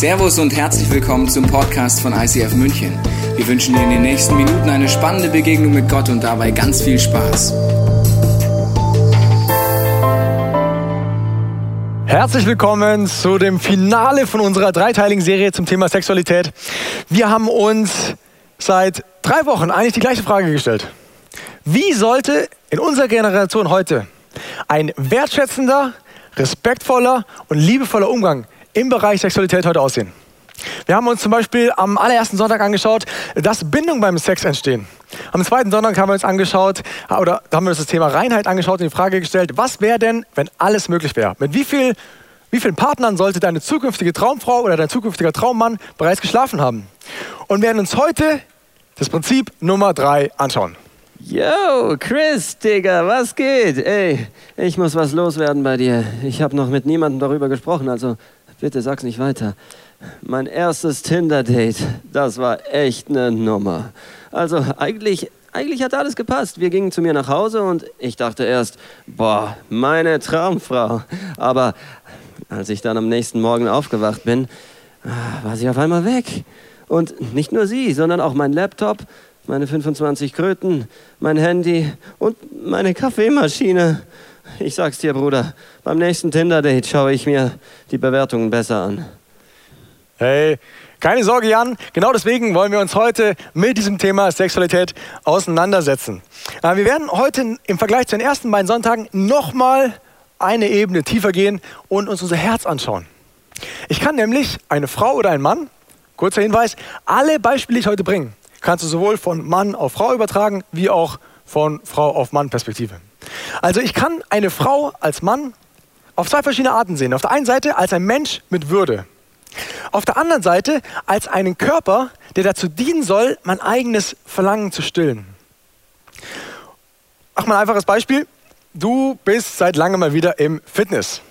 Servus und herzlich willkommen zum Podcast von ICF München. Wir wünschen dir in den nächsten Minuten eine spannende Begegnung mit Gott und dabei ganz viel Spaß. Herzlich willkommen zu dem Finale von unserer dreiteiligen Serie zum Thema Sexualität. Wir haben uns seit drei Wochen eigentlich die gleiche Frage gestellt. Wie sollte in unserer Generation heute ein wertschätzender, respektvoller und liebevoller Umgang im Bereich Sexualität heute aussehen? Wir haben uns zum Beispiel am allerersten Sonntag angeschaut, dass Bindung beim Sex entstehen. Am zweiten Sonntag haben wir uns angeschaut, oder haben wir uns das Thema Reinheit angeschaut und die Frage gestellt, was wäre denn, wenn alles möglich wäre? Mit wie, viel, wie vielen Partnern sollte deine zukünftige Traumfrau oder dein zukünftiger Traummann bereits geschlafen haben? Und werden uns heute das Prinzip Nummer drei anschauen. Yo, Chris, Digga, was geht? Ey, ich muss was loswerden bei dir. Ich habe noch mit niemandem darüber gesprochen, also bitte sag's nicht weiter. Mein erstes Tinder-Date, das war echt eine Nummer. Also eigentlich, eigentlich hat alles gepasst. Wir gingen zu mir nach Hause und ich dachte erst, boah, meine Traumfrau. Aber als ich dann am nächsten Morgen aufgewacht bin, ah, war sie auf einmal weg. Und nicht nur sie, sondern auch mein Laptop, meine 25 Kröten, mein Handy und meine Kaffeemaschine. Ich sag's dir, Bruder, beim nächsten Tinder-Date schaue ich mir die Bewertungen besser an. Hey, keine Sorge, Jan. Genau deswegen wollen wir uns heute mit diesem Thema Sexualität auseinandersetzen. Äh, wir werden heute im Vergleich zu den ersten beiden Sonntagen nochmal eine Ebene tiefer gehen und uns unser Herz anschauen. Ich kann nämlich eine Frau oder einen Mann, kurzer Hinweis, alle Beispiele, die ich heute bringe, kannst du sowohl von Mann auf Frau übertragen, wie auch von Frau auf Mann Perspektive. Also ich kann eine Frau als Mann auf zwei verschiedene Arten sehen. Auf der einen Seite als ein Mensch mit Würde. Auf der anderen Seite als einen Körper, der dazu dienen soll, mein eigenes Verlangen zu stillen. Mach mal ein einfaches Beispiel. Du bist seit langem mal wieder im Fitness.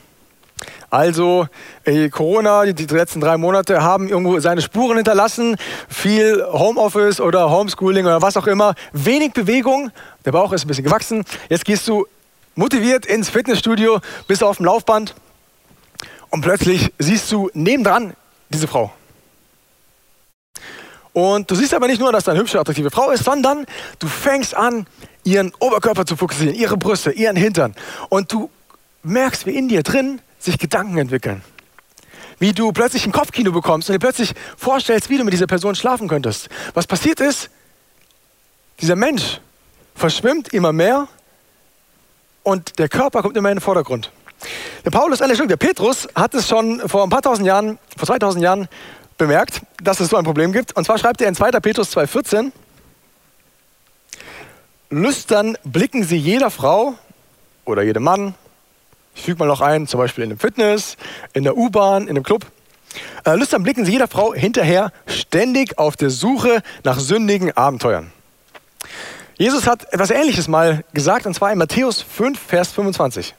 Also äh, Corona, die, die, letzten drei Monate haben irgendwo seine Spuren hinterlassen. Viel Homeoffice oder Homeschooling oder was auch immer. Wenig Bewegung. Der Bauch ist ein bisschen gewachsen. Jetzt gehst du motiviert ins Fitnessstudio, bist auf dem Laufband und plötzlich siehst du nebendran diese Frau. Und du siehst aber nicht nur, dass da eine hübsche, attraktive Frau ist, sondern du fängst an, ihren Oberkörper zu fokussieren, ihre Brüste, ihren Hintern. Und du merkst, wie in dir drin sich Gedanken entwickeln. Wie du plötzlich ein Kopfkino bekommst und dir plötzlich vorstellst, wie du mit dieser Person schlafen könntest. Was passiert ist, dieser Mensch verschwimmt immer mehr und der Körper kommt immer in den Vordergrund. Der Paulus, äh, der Petrus hat es schon vor ein paar tausend Jahren, vor 2000 Jahren bemerkt, dass es so ein Problem gibt. Und zwar schreibt er in 2. Petrus 2,14, Lüstern blicken sie jeder Frau oder jedem Mann, ich füge mal noch ein, zum Beispiel in einem Fitness, in der U-Bahn, in einem Club. Äh, lüstern blicken sie jeder Frau hinterher, ständig auf der Suche nach sündigen Abenteuern. Jesus hat etwas Ähnliches mal gesagt, und zwar in Matthäus 5, Vers 25.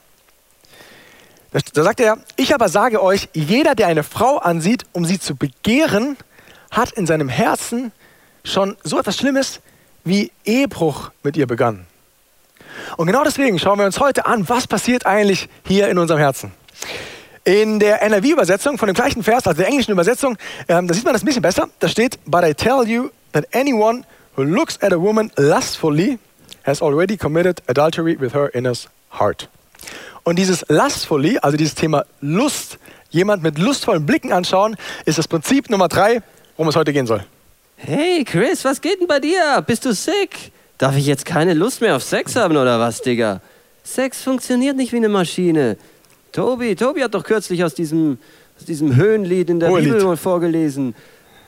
Da sagt er, ich aber sage euch, jeder, der eine Frau ansieht, um sie zu begehren, hat in seinem Herzen schon so etwas Schlimmes wie Ehebruch mit ihr begangen. Und genau deswegen schauen wir uns heute an, was passiert eigentlich hier in unserem Herzen. In der NRV-Übersetzung von dem gleichen Vers, also der englischen Übersetzung, ähm, da sieht man das ein bisschen besser. Da steht, but I tell you that anyone who looks at a woman lustfully has already committed adultery with her in his heart. Und dieses lustfully, also dieses Thema Lust, jemand mit lustvollen Blicken anschauen, ist das Prinzip Nummer drei, worum es heute gehen soll. Hey Chris, was geht denn bei dir? Bist du sick? Darf ich jetzt keine Lust mehr auf Sex haben oder was, Digga? Sex funktioniert nicht wie eine Maschine. Tobi, Tobi hat doch kürzlich aus diesem, aus diesem Höhenlied in der Hohelied. Bibel mal vorgelesen.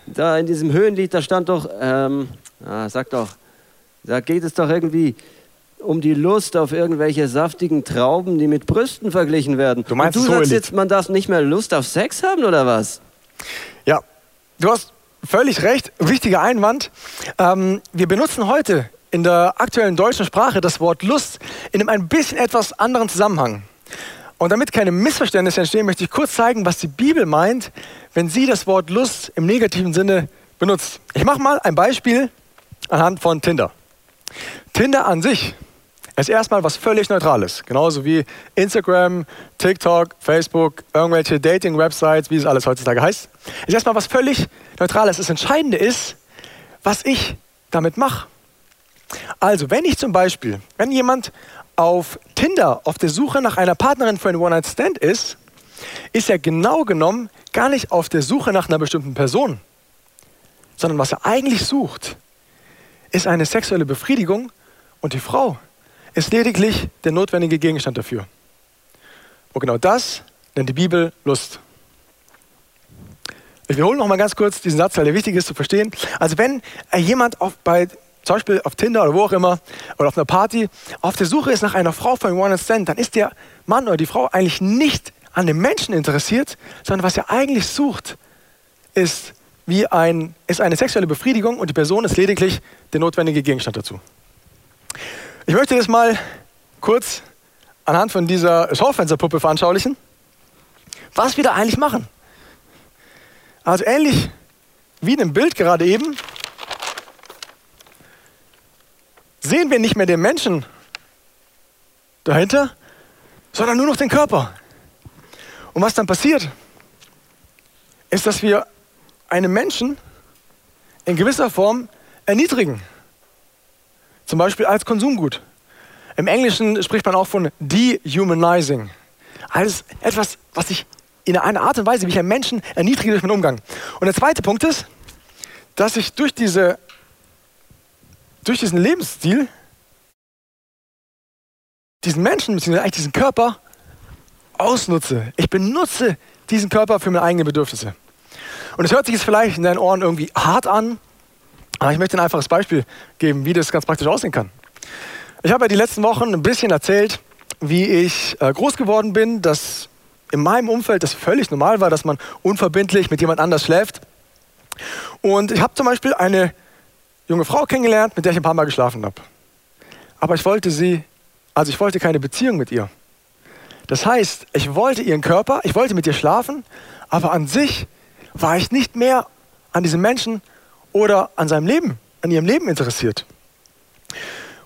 Da in diesem Höhenlied, da stand doch, ähm, ah, sag doch, da geht es doch irgendwie um die Lust auf irgendwelche saftigen Trauben, die mit Brüsten verglichen werden. Du meinst Und du sagst jetzt, man darf nicht mehr Lust auf Sex haben oder was? Ja, du hast völlig recht. Wichtiger Einwand. Ähm, wir benutzen heute in der aktuellen deutschen Sprache das Wort Lust in einem ein bisschen etwas anderen Zusammenhang. Und damit keine Missverständnisse entstehen, möchte ich kurz zeigen, was die Bibel meint, wenn sie das Wort Lust im negativen Sinne benutzt. Ich mache mal ein Beispiel anhand von Tinder. Tinder an sich ist erstmal was völlig Neutrales. Genauso wie Instagram, TikTok, Facebook, irgendwelche Dating-Websites, wie es alles heutzutage heißt. Ist erstmal was völlig Neutrales. Das Entscheidende ist, was ich damit mache. Also, wenn ich zum Beispiel, wenn jemand auf Tinder auf der Suche nach einer Partnerin für einen One-Night-Stand ist, ist er genau genommen gar nicht auf der Suche nach einer bestimmten Person, sondern was er eigentlich sucht, ist eine sexuelle Befriedigung und die Frau ist lediglich der notwendige Gegenstand dafür. Und genau das nennt die Bibel Lust. Ich wiederhole noch mal ganz kurz diesen Satz, weil der wichtig ist zu verstehen. Also wenn jemand auf, bei, zum Beispiel auf Tinder oder wo auch immer oder auf einer Party auf der Suche ist nach einer Frau ein One Stand, dann ist der Mann oder die Frau eigentlich nicht an dem Menschen interessiert, sondern was er eigentlich sucht, ist, wie ein, ist eine sexuelle Befriedigung und die Person ist lediglich der notwendige Gegenstand dazu. Ich möchte das mal kurz anhand von dieser Schaufensterpuppe veranschaulichen, was wir da eigentlich machen. Also ähnlich wie in dem Bild gerade eben, sehen wir nicht mehr den Menschen dahinter, sondern nur noch den Körper. Und was dann passiert, ist, dass wir einen Menschen in gewisser Form erniedrigen. Zum Beispiel als Konsumgut. Im Englischen spricht man auch von dehumanizing. Als etwas, was ich in einer Art und Weise, wie ich einen Menschen erniedrige durch meinen Umgang. Und der zweite Punkt ist, dass ich durch, diese, durch diesen Lebensstil diesen Menschen, beziehungsweise eigentlich diesen Körper ausnutze. Ich benutze diesen Körper für meine eigenen Bedürfnisse. Und es hört sich jetzt vielleicht in deinen Ohren irgendwie hart an, aber ich möchte ein einfaches Beispiel geben, wie das ganz praktisch aussehen kann. Ich habe ja die letzten Wochen ein bisschen erzählt, wie ich äh, groß geworden bin, dass in meinem Umfeld das völlig normal war, dass man unverbindlich mit jemand anders schläft. Und ich habe zum Beispiel eine junge Frau kennengelernt, mit der ich ein paar Mal geschlafen habe. Aber ich wollte sie, also ich wollte keine Beziehung mit ihr. Das heißt, ich wollte ihren Körper, ich wollte mit ihr schlafen, aber an sich war ich nicht mehr an diesem Menschen oder an seinem Leben, an ihrem Leben interessiert.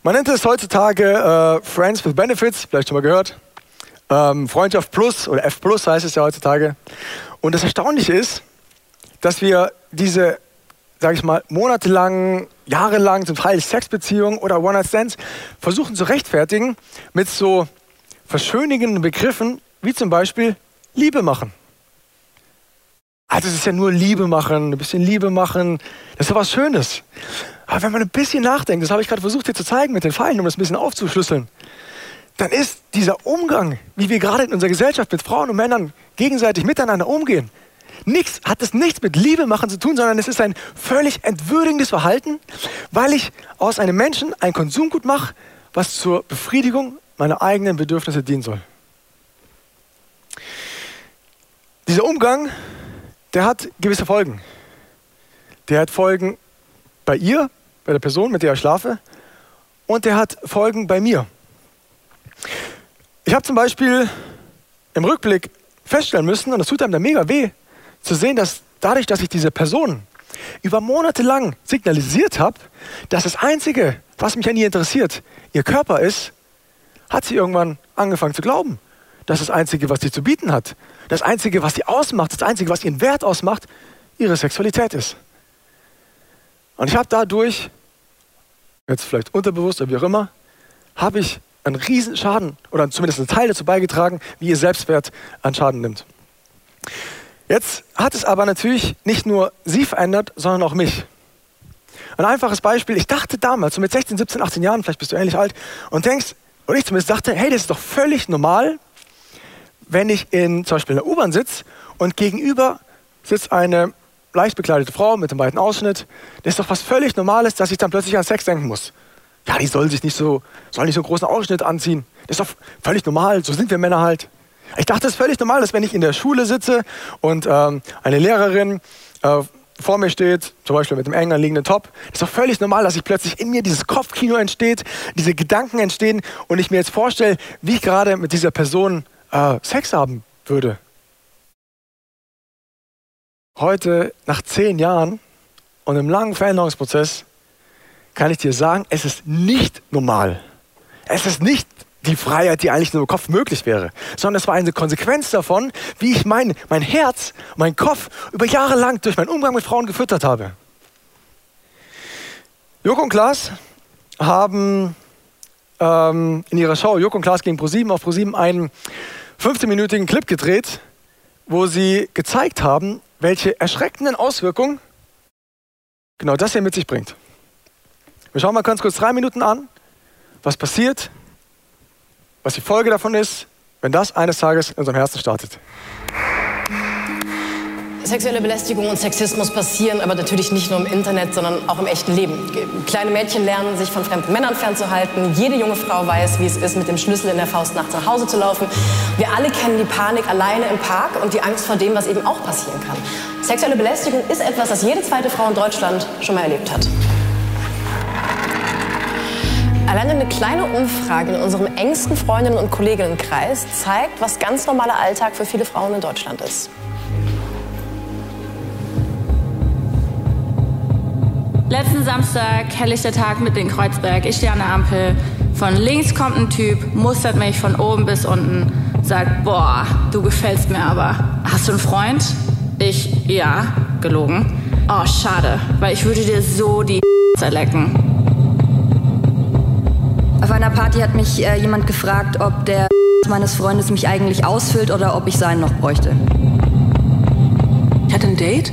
Man nennt es heutzutage äh, Friends with Benefits, vielleicht schon mal gehört. Ähm, Freundschaft Plus oder F Plus heißt es ja heutzutage. Und das Erstaunliche ist, dass wir diese, sage ich mal, monatelang, jahrelang zum Teil Sexbeziehungen oder One-Night-Stands versuchen zu rechtfertigen mit so verschönigenden Begriffen wie zum Beispiel Liebe machen. Also es ist ja nur Liebe machen, ein bisschen Liebe machen, das ist ja was Schönes. Aber wenn man ein bisschen nachdenkt, das habe ich gerade versucht dir zu zeigen mit den Pfeilen, um das ein bisschen aufzuschlüsseln, dann ist dieser Umgang, wie wir gerade in unserer Gesellschaft mit Frauen und Männern gegenseitig miteinander umgehen, nichts, hat es nichts mit Liebe machen zu tun, sondern es ist ein völlig entwürdigendes Verhalten, weil ich aus einem Menschen ein Konsumgut mache, was zur Befriedigung meiner eigenen Bedürfnisse dienen soll. Dieser Umgang, der hat gewisse Folgen. Der hat Folgen bei ihr, bei der Person, mit der ich schlafe, und der hat Folgen bei mir. Ich habe zum Beispiel im Rückblick feststellen müssen, und das tut einem da mega weh, zu sehen, dass dadurch, dass ich diese Person über Monate lang signalisiert habe, dass das Einzige, was mich an ihr interessiert, ihr Körper ist, hat sie irgendwann angefangen zu glauben, dass das Einzige, was sie zu bieten hat, das Einzige, was sie ausmacht, das Einzige, was ihren Wert ausmacht, ihre Sexualität ist. Und ich habe dadurch, jetzt vielleicht unterbewusst oder wie auch immer, habe ich einen riesen Schaden oder zumindest einen Teil dazu beigetragen, wie ihr Selbstwert an Schaden nimmt. Jetzt hat es aber natürlich nicht nur sie verändert, sondern auch mich. Ein einfaches Beispiel, ich dachte damals, so mit 16, 17, 18 Jahren, vielleicht bist du ähnlich alt, und denkst, und ich zumindest dachte, hey, das ist doch völlig normal, wenn ich in zum Beispiel in der U-Bahn sitze und gegenüber sitzt eine leicht bekleidete Frau mit einem weiten Ausschnitt. Das ist doch was völlig Normales, dass ich dann plötzlich an Sex denken muss. Ja, die soll sich nicht so, soll nicht so einen großen Ausschnitt anziehen. Das ist doch völlig normal, so sind wir Männer halt. Ich dachte, es ist völlig normal, dass wenn ich in der Schule sitze und ähm, eine Lehrerin äh, vor mir steht, zum Beispiel mit dem eng anliegenden Top, ist doch völlig normal, dass sich plötzlich in mir dieses Kopfkino entsteht, diese Gedanken entstehen und ich mir jetzt vorstelle, wie ich gerade mit dieser Person äh, Sex haben würde. Heute, nach zehn Jahren und einem langen Veränderungsprozess, kann ich dir sagen, es ist nicht normal. Es ist nicht die Freiheit, die eigentlich nur im Kopf möglich wäre, sondern es war eine Konsequenz davon, wie ich mein, mein Herz, mein Kopf über Jahre lang durch meinen Umgang mit Frauen gefüttert habe. Joko und Klaas haben ähm, in ihrer Show Joko und Klaas gegen ProSieben auf ProSieben einen 15-minütigen Clip gedreht, wo sie gezeigt haben, welche erschreckenden Auswirkungen genau das hier mit sich bringt. Wir schauen mal ganz kurz drei Minuten an, was passiert, was die Folge davon ist, wenn das eines Tages in unserem Herzen startet. Sexuelle Belästigung und Sexismus passieren aber natürlich nicht nur im Internet, sondern auch im echten Leben. Kleine Mädchen lernen, sich von fremden Männern fernzuhalten. Jede junge Frau weiß, wie es ist, mit dem Schlüssel in der Faust nachts nach Hause zu laufen. Wir alle kennen die Panik alleine im Park und die Angst vor dem, was eben auch passieren kann. Sexuelle Belästigung ist etwas, das jede zweite Frau in Deutschland schon mal erlebt hat. Alleine eine kleine Umfrage in unserem engsten Freundinnen- und Kolleginnenkreis zeigt, was ganz normaler Alltag für viele Frauen in Deutschland ist. Letzten Samstag, helllichter Tag mit in Kreuzberg. Ich stehe an der Ampel. Von links kommt ein Typ, mustert mich von oben bis unten, sagt, boah, du gefällst mir aber. Hast du einen Freund? Ich, ja, gelogen. Oh, schade, weil ich würde dir so die zerlecken. Auf einer Party hat mich äh, jemand gefragt, ob der meines Freundes mich eigentlich ausfüllt oder ob ich seinen noch bräuchte. Ich hatte ein Date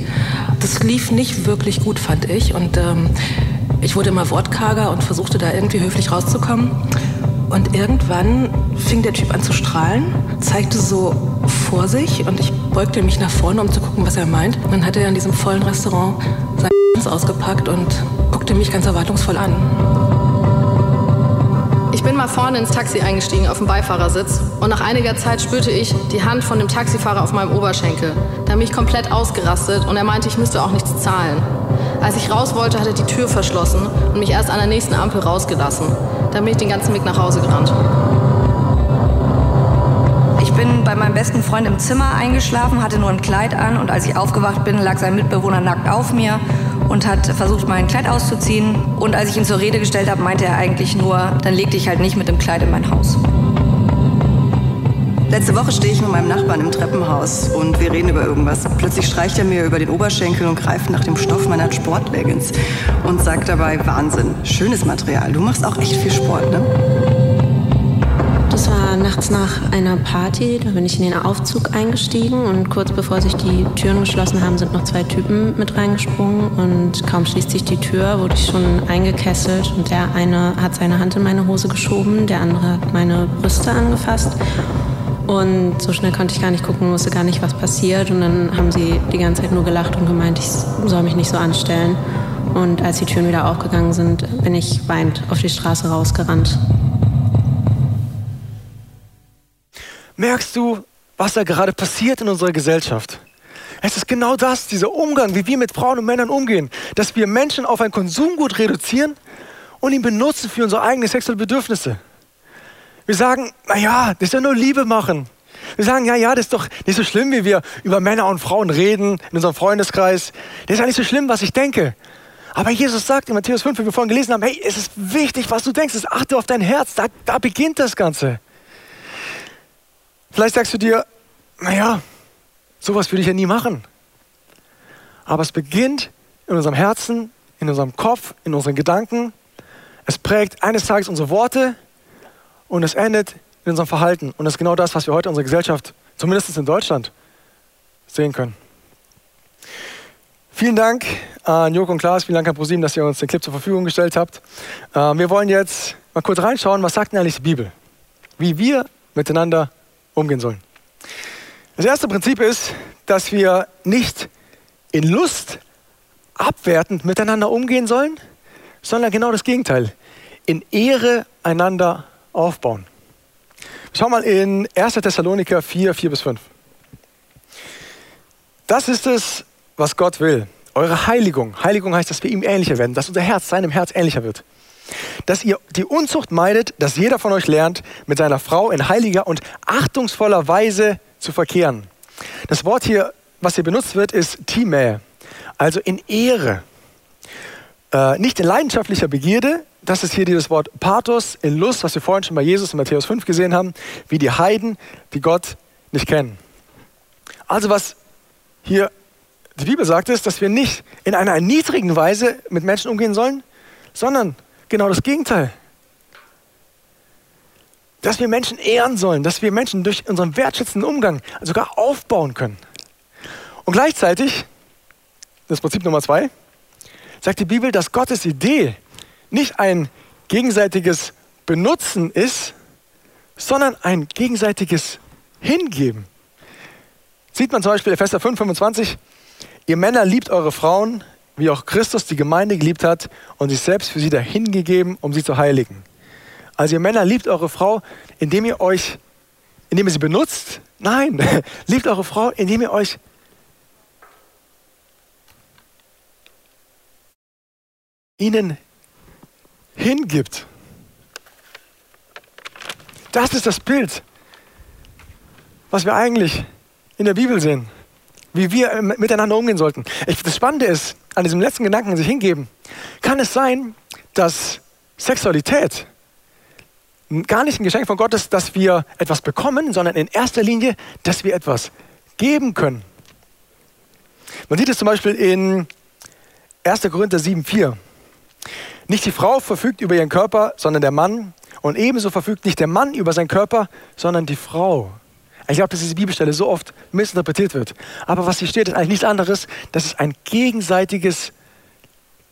das lief nicht wirklich gut, fand ich. Und ähm, ich wurde immer wortkarger und versuchte da irgendwie höflich rauszukommen. Und irgendwann fing der Typ an zu strahlen, zeigte so vor sich und ich beugte mich nach vorne, um zu gucken, was er meint. Und dann hat er in diesem vollen Restaurant sein ausgepackt und guckte mich ganz erwartungsvoll an. Ich bin mal vorne ins Taxi eingestiegen auf dem Beifahrersitz und nach einiger Zeit spürte ich die Hand von dem Taxifahrer auf meinem Oberschenkel. Da bin ich komplett ausgerastet und er meinte, ich müsste auch nichts zahlen. Als ich raus wollte, hat er die Tür verschlossen und mich erst an der nächsten Ampel rausgelassen. Dann bin ich den ganzen Weg nach Hause gerannt. Ich bin bei meinem besten Freund im Zimmer eingeschlafen, hatte nur ein Kleid an und als ich aufgewacht bin, lag sein Mitbewohner nackt auf mir und hat versucht, mein Kleid auszuziehen. Und als ich ihn zur Rede gestellt habe, meinte er eigentlich nur, dann leg dich halt nicht mit dem Kleid in mein Haus. Letzte Woche stehe ich mit meinem Nachbarn im Treppenhaus und wir reden über irgendwas. Plötzlich streicht er mir über den Oberschenkel und greift nach dem Stoff meiner Sportleggings und sagt dabei, Wahnsinn, schönes Material, du machst auch echt viel Sport, ne? Das war nachts nach einer Party, da bin ich in den Aufzug eingestiegen und kurz bevor sich die Türen geschlossen haben, sind noch zwei Typen mit reingesprungen und kaum schließt sich die Tür, wurde ich schon eingekesselt und der eine hat seine Hand in meine Hose geschoben, der andere hat meine Brüste angefasst. Und so schnell konnte ich gar nicht gucken, wusste gar nicht, was passiert. Und dann haben sie die ganze Zeit nur gelacht und gemeint, ich soll mich nicht so anstellen. Und als die Türen wieder aufgegangen sind, bin ich weinend auf die Straße rausgerannt. Merkst du, was da gerade passiert in unserer Gesellschaft? Es ist genau das, dieser Umgang, wie wir mit Frauen und Männern umgehen, dass wir Menschen auf ein Konsumgut reduzieren und ihn benutzen für unsere eigenen sexuellen Bedürfnisse. Wir sagen, naja, das ist ja nur Liebe machen. Wir sagen, ja, ja, das ist doch nicht so schlimm, wie wir über Männer und Frauen reden in unserem Freundeskreis. Das ist ja nicht so schlimm, was ich denke. Aber Jesus sagt in Matthäus 5, wie wir vorhin gelesen haben, hey, es ist wichtig, was du denkst. Achte auf dein Herz. Da, da beginnt das Ganze. Vielleicht sagst du dir, naja, sowas würde ich ja nie machen. Aber es beginnt in unserem Herzen, in unserem Kopf, in unseren Gedanken. Es prägt eines Tages unsere Worte und es endet in unserem Verhalten. Und das ist genau das, was wir heute in unserer Gesellschaft, zumindest in Deutschland, sehen können. Vielen Dank an Joko und Klaas, vielen Dank an ProSieben, dass ihr uns den Clip zur Verfügung gestellt habt. Ähm, wir wollen jetzt mal kurz reinschauen, was sagt denn eigentlich die Bibel? Wie wir miteinander umgehen sollen. Das erste Prinzip ist, dass wir nicht in Lust abwertend miteinander umgehen sollen, sondern genau das Gegenteil. In Ehre einander aufbauen. Schau mal in 1. Thessaloniker 4, 4 bis 5. Das ist es, was Gott will. Eure Heiligung. Heiligung heißt, dass wir ihm ähnlicher werden, dass unser Herz seinem Herz ähnlicher wird dass ihr die Unzucht meidet, dass jeder von euch lernt, mit seiner Frau in heiliger und achtungsvoller Weise zu verkehren. Das Wort hier, was hier benutzt wird, ist Time, also in Ehre. Äh, nicht in leidenschaftlicher Begierde, das ist hier dieses Wort Pathos, in Lust, was wir vorhin schon bei Jesus in Matthäus 5 gesehen haben, wie die Heiden, die Gott nicht kennen. Also was hier die Bibel sagt, ist, dass wir nicht in einer erniedrigenden Weise mit Menschen umgehen sollen, sondern genau das Gegenteil. Dass wir Menschen ehren sollen, dass wir Menschen durch unseren wertschätzenden Umgang sogar aufbauen können. Und gleichzeitig, das Prinzip Nummer zwei, sagt die Bibel, dass Gottes Idee nicht ein gegenseitiges Benutzen ist, sondern ein gegenseitiges Hingeben. Sieht man zum Beispiel Epheser 5, 25, ihr Männer liebt eure Frauen, wie auch Christus die Gemeinde geliebt hat und sich selbst für sie dahingegeben, um sie zu heiligen. Also ihr Männer liebt eure Frau, indem ihr euch, indem ihr sie benutzt. Nein, liebt eure Frau, indem ihr euch ihnen hingibt. Das ist das Bild, was wir eigentlich in der Bibel sehen, wie wir miteinander umgehen sollten. Das Spannende ist, an diesem letzten Gedanken sich hingeben, kann es sein, dass Sexualität gar nicht ein Geschenk von Gott ist, dass wir etwas bekommen, sondern in erster Linie, dass wir etwas geben können. Man sieht es zum Beispiel in 1. Korinther 7,4. Nicht die Frau verfügt über ihren Körper, sondern der Mann. Und ebenso verfügt nicht der Mann über seinen Körper, sondern die Frau. Ich glaube, dass diese Bibelstelle so oft missinterpretiert wird. Aber was hier steht, ist eigentlich nichts anderes, dass es ein gegenseitiges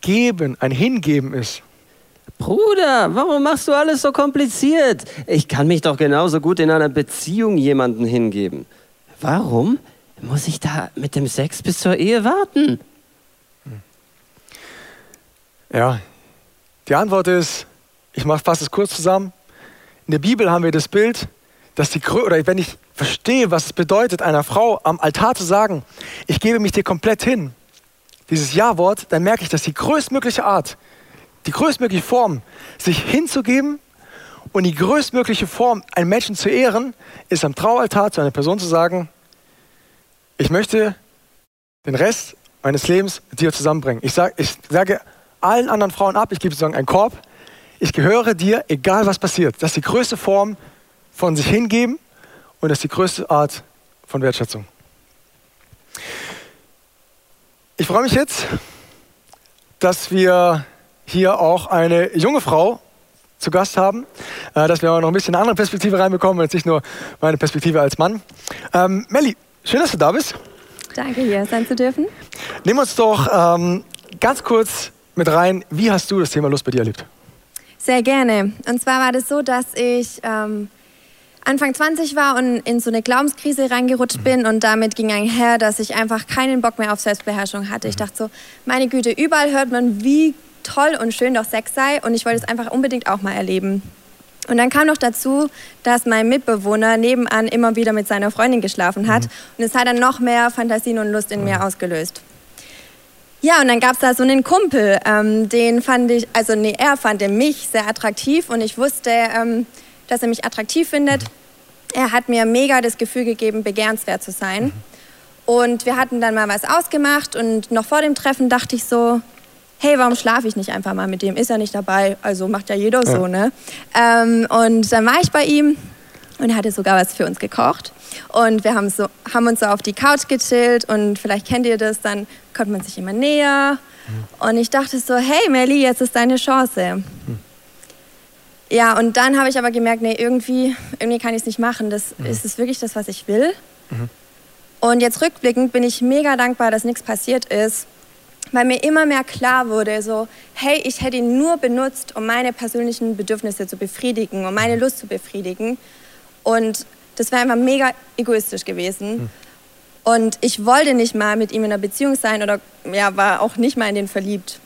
Geben, ein Hingeben ist. Bruder, warum machst du alles so kompliziert? Ich kann mich doch genauso gut in einer Beziehung jemanden hingeben. Warum muss ich da mit dem Sex bis zur Ehe warten? Ja, die Antwort ist, ich fasse es kurz zusammen. In der Bibel haben wir das Bild, dass die oder wenn ich verstehe, was es bedeutet, einer Frau am Altar zu sagen, ich gebe mich dir komplett hin, dieses Ja-Wort, dann merke ich, dass die größtmögliche Art, die größtmögliche Form, sich hinzugeben und die größtmögliche Form, einen Menschen zu ehren, ist am Traualtar zu einer Person zu sagen, ich möchte den Rest meines Lebens mit dir zusammenbringen. Ich, sag, ich sage allen anderen Frauen ab. Ich gebe sozusagen einen Korb. Ich gehöre dir, egal was passiert. Das ist die größte Form von sich hingeben und das ist die größte Art von Wertschätzung. Ich freue mich jetzt, dass wir hier auch eine junge Frau zu Gast haben, äh, dass wir auch noch ein bisschen eine andere Perspektive reinbekommen, jetzt nicht nur meine Perspektive als Mann. Ähm, Melli, schön, dass du da bist. Danke, hier sein zu dürfen. Nimm uns doch ähm, ganz kurz mit rein. Wie hast du das Thema Lust bei dir erlebt? Sehr gerne. Und zwar war das so, dass ich ähm, Anfang 20 war und in so eine Glaubenskrise reingerutscht mhm. bin und damit ging einher, dass ich einfach keinen Bock mehr auf Selbstbeherrschung hatte. Ich mhm. dachte so, meine Güte, überall hört man, wie toll und schön doch Sex sei und ich wollte es einfach unbedingt auch mal erleben. Und dann kam noch dazu, dass mein Mitbewohner nebenan immer wieder mit seiner Freundin geschlafen hat mhm. und es hat dann noch mehr Fantasien und Lust in mir ausgelöst. Ja, und dann gab es da so einen Kumpel, ähm, den fand ich, also nee, er fand mich sehr attraktiv und ich wusste, ähm, dass er mich attraktiv findet. Er hat mir mega das Gefühl gegeben, begehrenswert zu sein. Und wir hatten dann mal was ausgemacht und noch vor dem Treffen dachte ich so, hey, warum schlafe ich nicht einfach mal mit dem? Ist er nicht dabei, also macht ja jeder ja. so, ne? Ähm, und dann war ich bei ihm und er hatte sogar was für uns gekocht. Und wir haben, so, haben uns so auf die Couch gechillt und vielleicht kennt ihr das, dann kommt man sich immer näher. Mhm. Und ich dachte so, hey Melly, jetzt ist deine Chance. Mhm. Ja, und dann habe ich aber gemerkt, nee, irgendwie, irgendwie kann ich es nicht machen. Das, mhm. Ist es wirklich das, was ich will? Mhm. Und jetzt rückblickend bin ich mega dankbar, dass nichts passiert ist, weil mir immer mehr klar wurde, so, hey, ich hätte ihn nur benutzt, um meine persönlichen Bedürfnisse zu befriedigen, um meine mhm. Lust zu befriedigen. Und das wäre einfach mega egoistisch gewesen. Mhm. Und ich wollte nicht mal mit ihm in einer Beziehung sein oder ja, war auch nicht mal in den verliebt.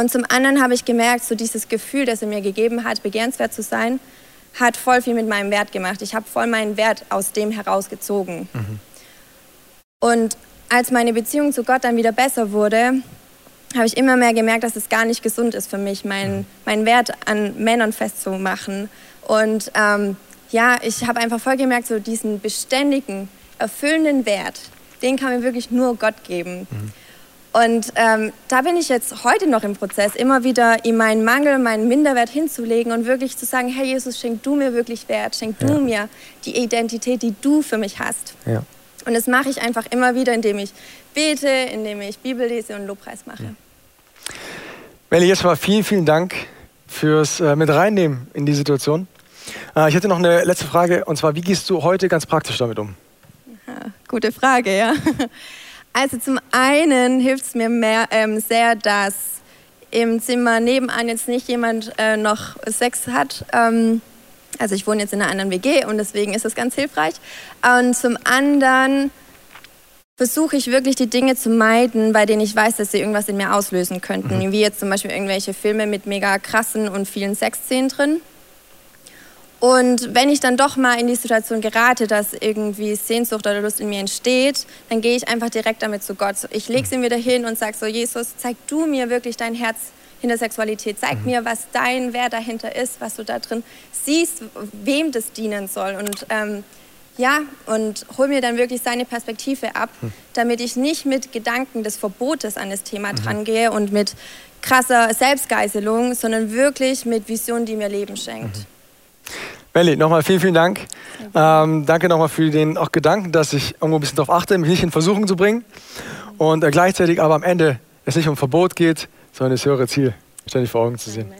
Und zum anderen habe ich gemerkt, so dieses Gefühl, das er mir gegeben hat, begehrenswert zu sein, hat voll viel mit meinem Wert gemacht. Ich habe voll meinen Wert aus dem herausgezogen. Mhm. Und als meine Beziehung zu Gott dann wieder besser wurde, habe ich immer mehr gemerkt, dass es gar nicht gesund ist für mich, meinen mhm. mein Wert an Männern festzumachen. Und ähm, ja, ich habe einfach voll gemerkt, so diesen beständigen, erfüllenden Wert, den kann mir wirklich nur Gott geben. Mhm. Und ähm, da bin ich jetzt heute noch im Prozess, immer wieder ihm meinen Mangel, meinen Minderwert hinzulegen und wirklich zu sagen, hey Jesus, schenk du mir wirklich Wert, schenk du Ja. mir die Identität, die du für mich hast. Ja. Und das mache ich einfach immer wieder, indem ich bete, indem ich Bibel lese und Lobpreis mache. Melli, jetzt mal vielen, vielen Dank fürs äh, mit reinnehmen in die Situation. Äh, ich hätte noch eine letzte Frage und zwar, wie gehst du heute ganz praktisch damit um? Gute Frage, ja. Also zum einen hilft es mir mehr, ähm, sehr, dass im Zimmer nebenan jetzt nicht jemand äh, noch Sex hat. Ähm, also ich wohne jetzt in einer anderen WG und deswegen ist das ganz hilfreich. Und zum anderen versuche ich wirklich die Dinge zu meiden, bei denen ich weiß, dass sie irgendwas in mir auslösen könnten. Wie jetzt zum Beispiel irgendwelche Filme mit mega krassen und vielen Sexszenen drin. Und wenn ich dann doch mal in die Situation gerate, dass irgendwie Sehnsucht oder Lust in mir entsteht, dann gehe ich einfach direkt damit zu Gott. Ich lege es ihm wieder hin und sage so, Jesus, zeig du mir wirklich dein Herz hinter Sexualität. Zeig mir, was dein Wert dahinter ist, was du da drin siehst, wem das dienen soll. Und ähm, ja, und hol mir dann wirklich seine Perspektive ab, damit ich nicht mit Gedanken des Verbotes an das Thema drangehe und mit krasser Selbstgeißelung, sondern wirklich mit Vision, die mir Leben schenkt. Melli, nochmal vielen, vielen Dank. Ähm, danke nochmal für den auch Gedanken, dass ich irgendwo ein bisschen darauf achte, mich nicht in Versuchung zu bringen. Und äh, gleichzeitig aber am Ende es nicht um Verbot geht, sondern das höhere Ziel ständig vor Augen zu sehen.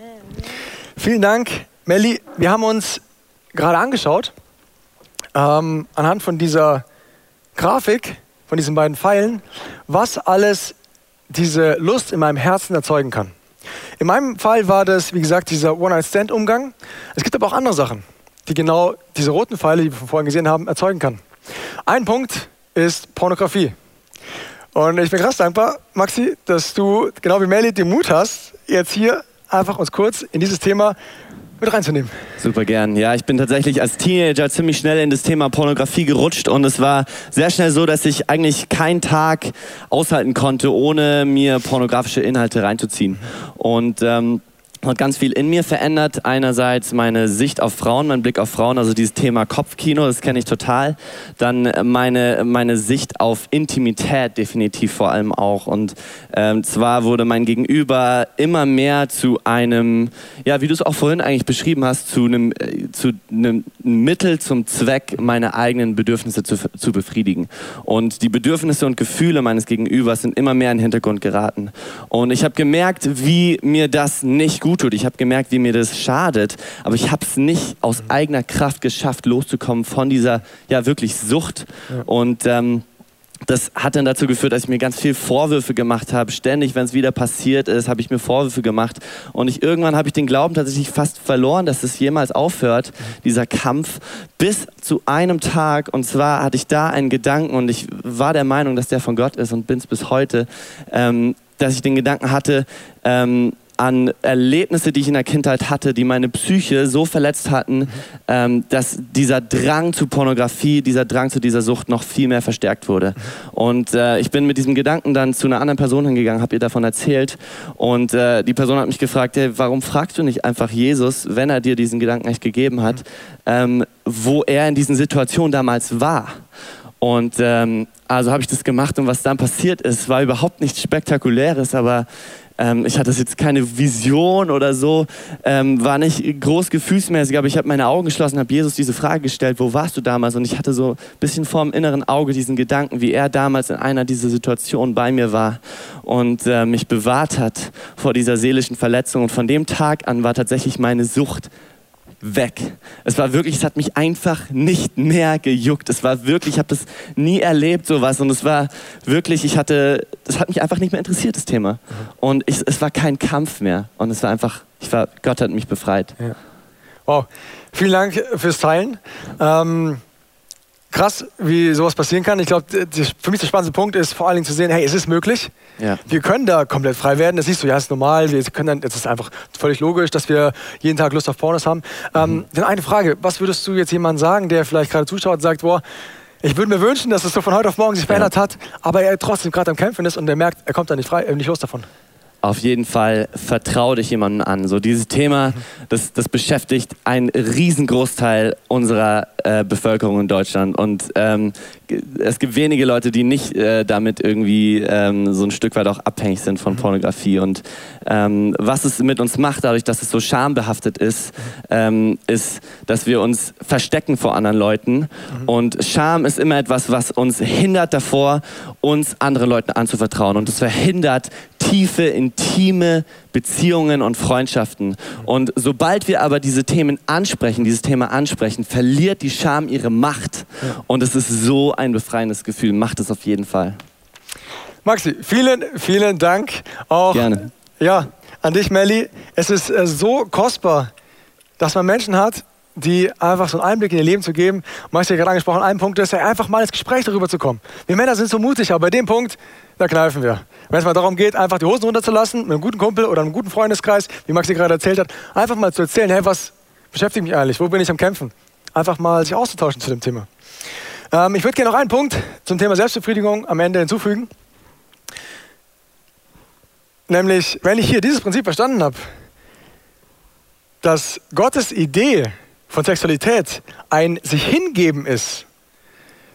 Vielen Dank, Melli. Wir haben uns gerade angeschaut, ähm, anhand von dieser Grafik, von diesen beiden Pfeilen, was alles diese Lust in meinem Herzen erzeugen kann. In meinem Fall war das, wie gesagt, dieser One-Night-Stand-Umgang. Es gibt aber auch andere Sachen, die genau diese roten Pfeile, die wir vorhin gesehen haben, erzeugen kann. Ein Punkt ist Pornografie. Und ich bin krass dankbar, Maxi, dass du, genau wie Melly, den Mut hast, jetzt hier einfach uns kurz in dieses Thema mit reinzunehmen. Super gern. Ja, ich bin tatsächlich als Teenager ziemlich schnell in das Thema Pornografie gerutscht und es war sehr schnell so, dass ich eigentlich keinen Tag aushalten konnte, ohne mir pornografische Inhalte reinzuziehen. Und ähm, hat ganz viel in mir verändert. Einerseits meine Sicht auf Frauen, mein Blick auf Frauen, also dieses Thema Kopfkino, das kenne ich total. Dann äh, meine, meine Sicht auf Intimität definitiv vor allem auch. Und ähm, zwar wurde mein Gegenüber immer mehr zu einem, ja, wie du es auch vorhin eigentlich beschrieben hast, zu einem, äh, zu einem Mittel zum Zweck, meine eigenen Bedürfnisse zu, zu befriedigen. Und die Bedürfnisse und Gefühle meines Gegenübers sind immer mehr in den Hintergrund geraten. Und ich habe gemerkt, wie mir das nicht gut tut. Ich habe gemerkt, wie mir das schadet. Aber ich habe es nicht aus eigener Kraft geschafft, loszukommen von dieser, ja, wirklich Sucht. Und ähm, das hat dann dazu geführt, dass ich mir ganz viel Vorwürfe gemacht habe. Ständig, wenn es wieder passiert ist, habe ich mir Vorwürfe gemacht. Und ich, irgendwann habe ich den Glauben tatsächlich fast verloren, dass es jemals aufhört, dieser Kampf, bis zu einem Tag. Und zwar hatte ich da einen Gedanken und ich war der Meinung, dass der von Gott ist und bin es bis heute, ähm, dass ich den Gedanken hatte, ähm, an Erlebnisse, die ich in der Kindheit hatte, die meine Psyche so verletzt hatten, ähm, dass dieser Drang zu Pornografie, dieser Drang zu dieser Sucht noch viel mehr verstärkt wurde. Und äh, ich bin mit diesem Gedanken dann zu einer anderen Person hingegangen, habe ihr davon erzählt und äh, die Person hat mich gefragt, hey, warum fragst du nicht einfach Jesus, wenn er dir diesen Gedanken echt gegeben hat, ähm, wo er in diesen Situationen damals war? Und ähm, also habe ich das gemacht und was dann passiert ist, war überhaupt nichts Spektakuläres, aber ähm, ich hatte jetzt keine Vision oder so, ähm, war nicht groß gefühlsmäßig, aber ich habe meine Augen geschlossen, habe Jesus diese Frage gestellt, wo warst du damals? Und ich hatte so ein bisschen vor dem inneren Auge diesen Gedanken, wie er damals in einer dieser Situationen bei mir war und äh, mich bewahrt hat vor dieser seelischen Verletzung. Und von dem Tag an war tatsächlich meine Sucht weg. Es war wirklich, es hat mich einfach nicht mehr gejuckt. Es war wirklich, ich habe das nie erlebt, sowas. Und es war wirklich, ich hatte, das hat mich einfach nicht mehr interessiert, das Thema. Und ich, es war kein Kampf mehr. Und es war einfach, ich war, Gott hat mich befreit. Ja. Wow, vielen Dank fürs Teilen. Ähm, krass, wie sowas passieren kann. Ich glaube, für mich der spannendste Punkt ist vor allen Dingen zu sehen, hey, es ist möglich. Ja. Wir können da komplett frei werden. Das siehst du, ja, ist normal. Wir können dann, das ist einfach völlig logisch, dass wir jeden Tag Lust auf Pornos haben. Ähm, dann eine Frage: Was würdest du jetzt jemandem sagen, der vielleicht gerade zuschaut und sagt, boah, ich würde mir wünschen, dass es so von heute auf morgen sich verändert hat, aber er trotzdem gerade am Kämpfen ist und er merkt, er kommt da nicht frei, äh, nicht los davon. Auf jeden Fall vertrau dich jemandem an. So dieses Thema, das, das beschäftigt einen riesen Großteil unserer äh, Bevölkerung in Deutschland. Und ähm, es gibt wenige Leute, die nicht äh, damit irgendwie ähm, so ein Stück weit auch abhängig sind von Pornografie. Und ähm, was es mit uns macht, dadurch, dass es so schambehaftet ist, ähm, ist, dass wir uns verstecken vor anderen Leuten. Und Scham ist immer etwas, was uns hindert davor, uns anderen Leuten anzuvertrauen. Und es verhindert tiefe, intime Beziehungen und Freundschaften. Und sobald wir aber diese Themen ansprechen, dieses Thema ansprechen, verliert die Scham ihre Macht. Und es ist so ein befreiendes Gefühl. Macht es auf jeden Fall. Maxi, vielen, vielen Dank auch. Gerne. Ja, an dich, Melli. Es ist äh, so kostbar, dass man Menschen hat, die einfach so einen Einblick in ihr Leben zu geben. Maxi hat gerade angesprochen, ein Punkt ist ja einfach mal ins Gespräch darüber zu kommen. Wir Männer sind so mutig, aber bei dem Punkt, da kneifen wir. Wenn es mal darum geht, einfach die Hosen runterzulassen, mit einem guten Kumpel oder einem guten Freundeskreis, wie Maxi gerade erzählt hat, einfach mal zu erzählen, hey, was beschäftigt mich eigentlich? Wo bin ich am Kämpfen? Einfach mal sich auszutauschen zu dem Thema. Ähm, ich würde gerne noch einen Punkt zum Thema Selbstbefriedigung am Ende hinzufügen. Nämlich, wenn ich hier dieses Prinzip verstanden habe, dass Gottes Idee von Sexualität ein sich hingeben ist,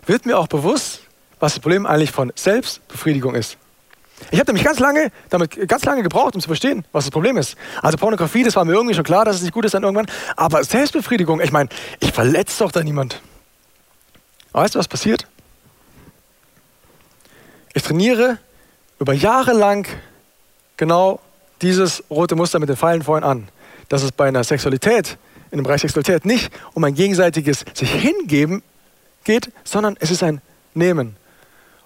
wird mir auch bewusst, was das Problem eigentlich von Selbstbefriedigung ist. Ich habe nämlich ganz lange, damit ganz lange gebraucht, um zu verstehen, was das Problem ist. Also Pornografie, das war mir irgendwie schon klar, dass es nicht gut ist dann irgendwann. Aber Selbstbefriedigung, ich meine, ich verletze doch da niemand. Weißt du, was passiert? Ich trainiere über Jahre lang genau dieses rote Muster mit den Pfeilen vorhin an. Dass es bei einer Sexualität, in dem Bereich Sexualität nicht um ein gegenseitiges sich hingeben geht, sondern es ist ein Nehmen.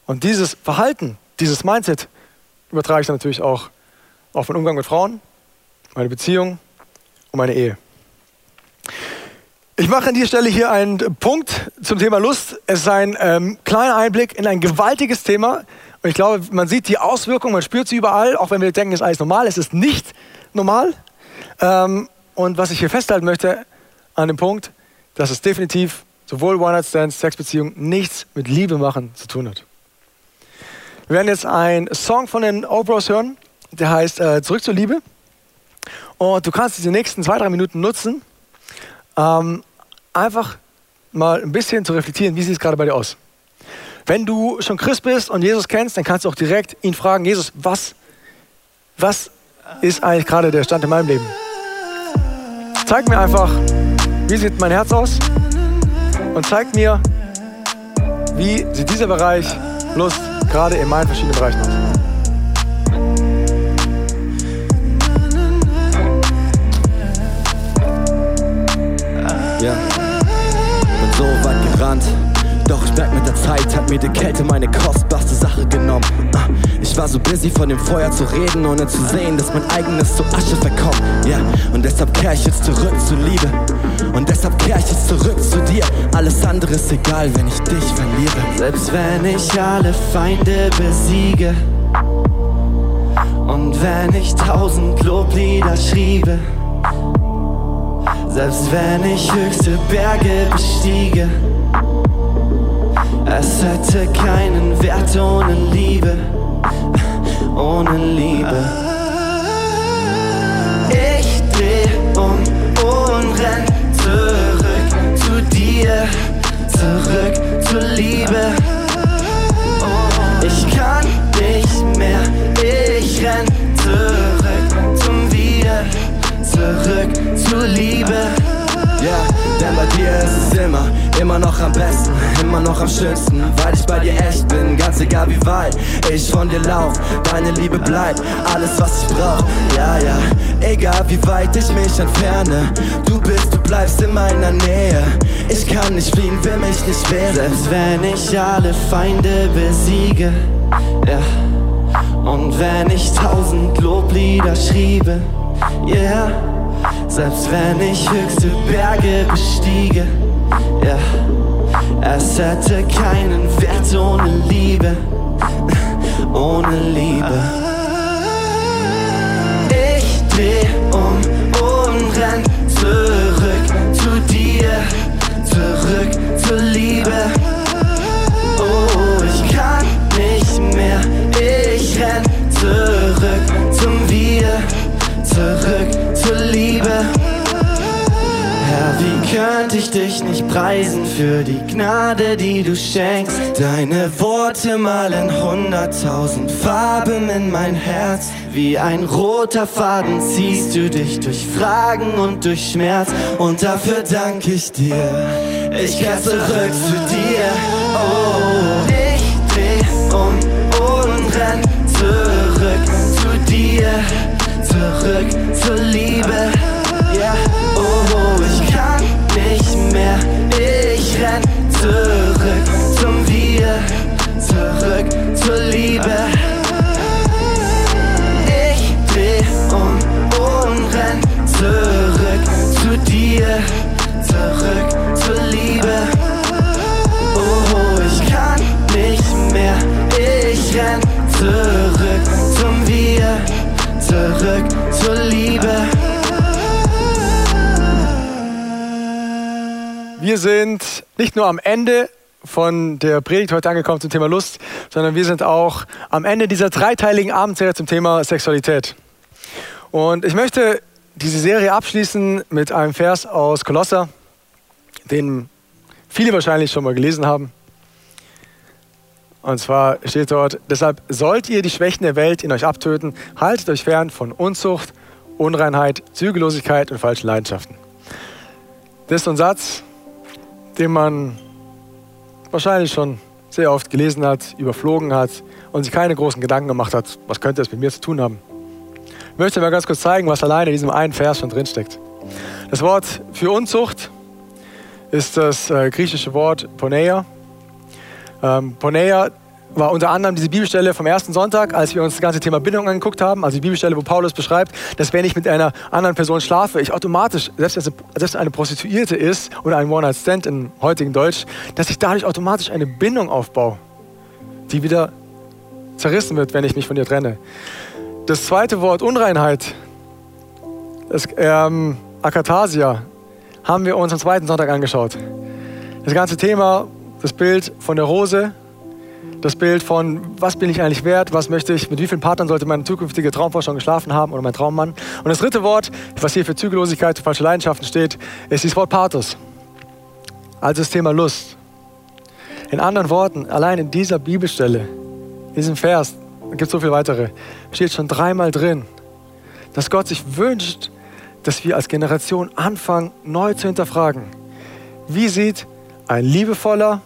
Und dieses Verhalten, dieses Mindset übertrage ich dann natürlich auch auf den Umgang mit Frauen, meine Beziehung und meine Ehe. Ich mache an dieser Stelle hier einen Punkt zum Thema Lust. Es ist ein ähm, kleiner Einblick in ein gewaltiges Thema. Und ich glaube, man sieht die Auswirkungen, man spürt sie überall, auch wenn wir denken, es ist alles normal. Es ist nicht normal. Ähm, und was ich hier festhalten möchte an dem Punkt, dass es definitiv sowohl One-Night-Stands, Sexbeziehungen nichts mit Liebe machen zu tun hat. Wir werden jetzt einen Song von den Obros hören, der heißt äh, Zurück zur Liebe. Und du kannst diese nächsten zwei, drei Minuten nutzen, ähm, einfach mal ein bisschen zu reflektieren, wie sieht es gerade bei dir aus. Wenn du schon Christ bist und Jesus kennst, dann kannst du auch direkt ihn fragen, Jesus, was, was ist eigentlich gerade der Stand in meinem Leben? Zeig mir einfach, wie sieht mein Herz aus und zeig mir, wie sieht dieser Bereich Lust gerade in meinen verschiedenen Bereichen aus. Doch ich merk mit der Zeit hat mir die Kälte meine kostbarste Sache genommen. Ah, Ich war so busy von dem Feuer zu reden, ohne zu sehen, dass mein eigenes zu Asche verkommt. Ja, und deshalb kehr ich jetzt zurück zur Liebe. Und deshalb kehr ich jetzt zurück zu dir. Alles andere ist egal, wenn ich dich verliere. Selbst wenn ich alle Feinde besiege und wenn ich tausend Loblieder schriebe, selbst wenn ich höchste Berge bestiege, es hätte keinen Wert ohne Liebe, ohne Liebe. Ich dreh um und renn zurück zu dir, zurück zur Liebe. Ich kann nicht mehr, ich renn zurück zum Wir, zurück zur Liebe. Ja, denn bei dir ist es immer, immer noch am besten, immer noch am schönsten, weil ich bei dir echt bin, ganz egal wie weit ich von dir lauf, deine Liebe bleibt alles was ich brauch. Ja, ja, egal wie weit ich mich entferne, du bist, du bleibst in meiner Nähe. Ich kann nicht fliehen, will mich nicht wehren. Selbst wenn ich alle Feinde besiege, ja. Und wenn ich tausend Loblieder schriebe, yeah. Selbst wenn ich höchste Berge bestiege, ja. Es hätte keinen Wert ohne Liebe, ohne Liebe. Ich dreh um und renn zurück zu dir, zurück zur Liebe. Oh, ich kann nicht mehr, ich renn zurück zum Wir. Ich dich nicht preisen für die Gnade, die du schenkst. Deine Worte malen hunderttausend Farben in mein Herz. Wie ein roter Faden ziehst du dich durch Fragen und durch Schmerz. Und dafür danke ich dir. Ich kehr zurück zu dir. Oh, ich dreh um und renn zurück zu dir. Zurück zur Liebe. Wir sind nicht nur am Ende von der Predigt heute angekommen zum Thema Lust, sondern wir sind auch am Ende dieser dreiteiligen Abendserie zum Thema Sexualität. Und ich möchte diese Serie abschließen mit einem Vers aus Kolosser, den viele wahrscheinlich schon mal gelesen haben. Und zwar steht dort, deshalb sollt ihr die Schwächen der Welt in euch abtöten, haltet euch fern von Unzucht, Unreinheit, Zügellosigkeit und falschen Leidenschaften. Das ist so ein Satz, den man wahrscheinlich schon sehr oft gelesen hat, überflogen hat und sich keine großen Gedanken gemacht hat, was könnte das mit mir zu tun haben. Ich möchte mal ganz kurz zeigen, was alleine in diesem einen Vers schon drinsteckt. Das Wort für Unzucht ist das äh, griechische Wort Poneia. Ähm, Poneia war unter anderem diese Bibelstelle vom ersten Sonntag, als wir uns das ganze Thema Bindung angeguckt haben, also die Bibelstelle, wo Paulus beschreibt, dass wenn ich mit einer anderen Person schlafe, ich automatisch, selbst wenn es eine Prostituierte ist oder ein One-Night-Stand im heutigen Deutsch, dass ich dadurch automatisch eine Bindung aufbaue, die wieder zerrissen wird, wenn ich mich von ihr trenne. Das zweite Wort Unreinheit, das ähm, Akatasia, haben wir uns am zweiten Sonntag angeschaut. Das ganze Thema, das Bild von der Rose, das Bild von, was bin ich eigentlich wert, was möchte ich, mit wie vielen Partnern sollte meine zukünftige Traumfrau schon geschlafen haben oder mein Traummann. Und das dritte Wort, was hier für Zügellosigkeit, für falsche Leidenschaften steht, ist das Wort Pathos. Also das Thema Lust. In anderen Worten, allein in dieser Bibelstelle, in diesem Vers, es gibt so viele weitere, steht schon dreimal drin, dass Gott sich wünscht, dass wir als Generation anfangen, neu zu hinterfragen. Wie sieht ein liebevoller,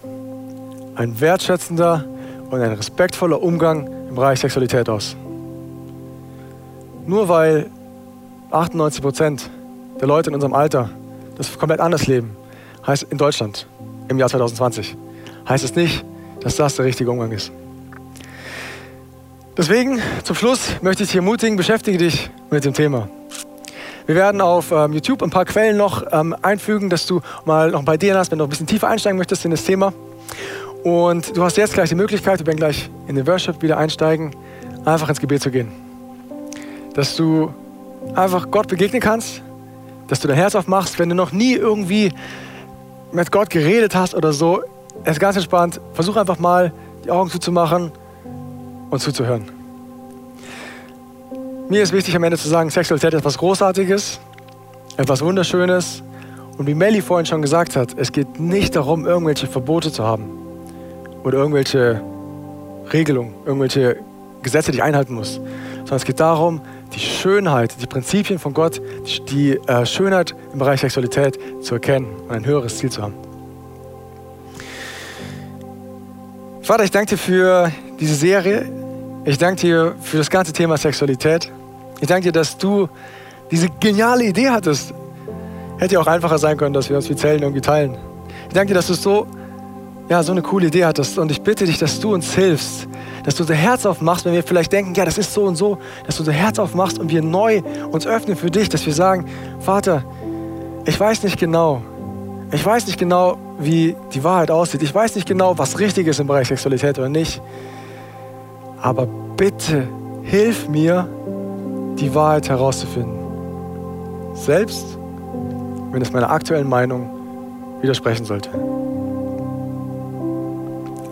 ein wertschätzender und ein respektvoller Umgang im Bereich Sexualität aus? Nur weil 98 Prozent der Leute in unserem Alter das komplett anders leben, heißt in Deutschland im Jahr 2020, heißt es nicht, dass das der richtige Umgang ist. Deswegen, zum Schluss möchte ich dich ermutigen, beschäftige dich mit dem Thema. Wir werden auf ähm, YouTube ein paar Quellen noch ähm, einfügen, dass du mal noch bei dir hast, wenn du ein bisschen tiefer einsteigen möchtest in das Thema. Und du hast jetzt gleich die Möglichkeit, wir werden gleich in den Worship wieder einsteigen, einfach ins Gebet zu gehen. Dass du einfach Gott begegnen kannst, dass du dein Herz aufmachst, wenn du noch nie irgendwie mit Gott geredet hast oder so. Es ist ganz entspannt. Versuch einfach mal, die Augen zuzumachen und zuzuhören. Mir ist wichtig am Ende zu sagen, Sexualität ist etwas Großartiges, etwas Wunderschönes. Und wie Melly vorhin schon gesagt hat, es geht nicht darum, irgendwelche Verbote zu haben oder irgendwelche Regelungen, irgendwelche Gesetze, die ich einhalten muss, sondern es geht darum, die Schönheit, die Prinzipien von Gott, die, äh, Schönheit im Bereich Sexualität zu erkennen und ein höheres Ziel zu haben. Vater, ich danke dir für diese Serie. Ich danke dir für das ganze Thema Sexualität. Ich danke dir, dass du diese geniale Idee hattest. Hätte ja auch einfacher sein können, dass wir uns wie Zellen irgendwie teilen. Ich danke dir, dass du so, ja, so eine coole Idee hattest. Und ich bitte dich, dass du uns hilfst, dass du unser Herz aufmachst, wenn wir vielleicht denken, ja, das ist so und so, dass du unser Herz aufmachst und wir neu uns öffnen für dich, dass wir sagen, Vater, ich weiß nicht genau, ich weiß nicht genau, wie die Wahrheit aussieht. Ich weiß nicht genau, was richtig ist im Bereich Sexualität oder nicht. Aber bitte hilf mir, die Wahrheit herauszufinden. Selbst wenn es meiner aktuellen Meinung widersprechen sollte.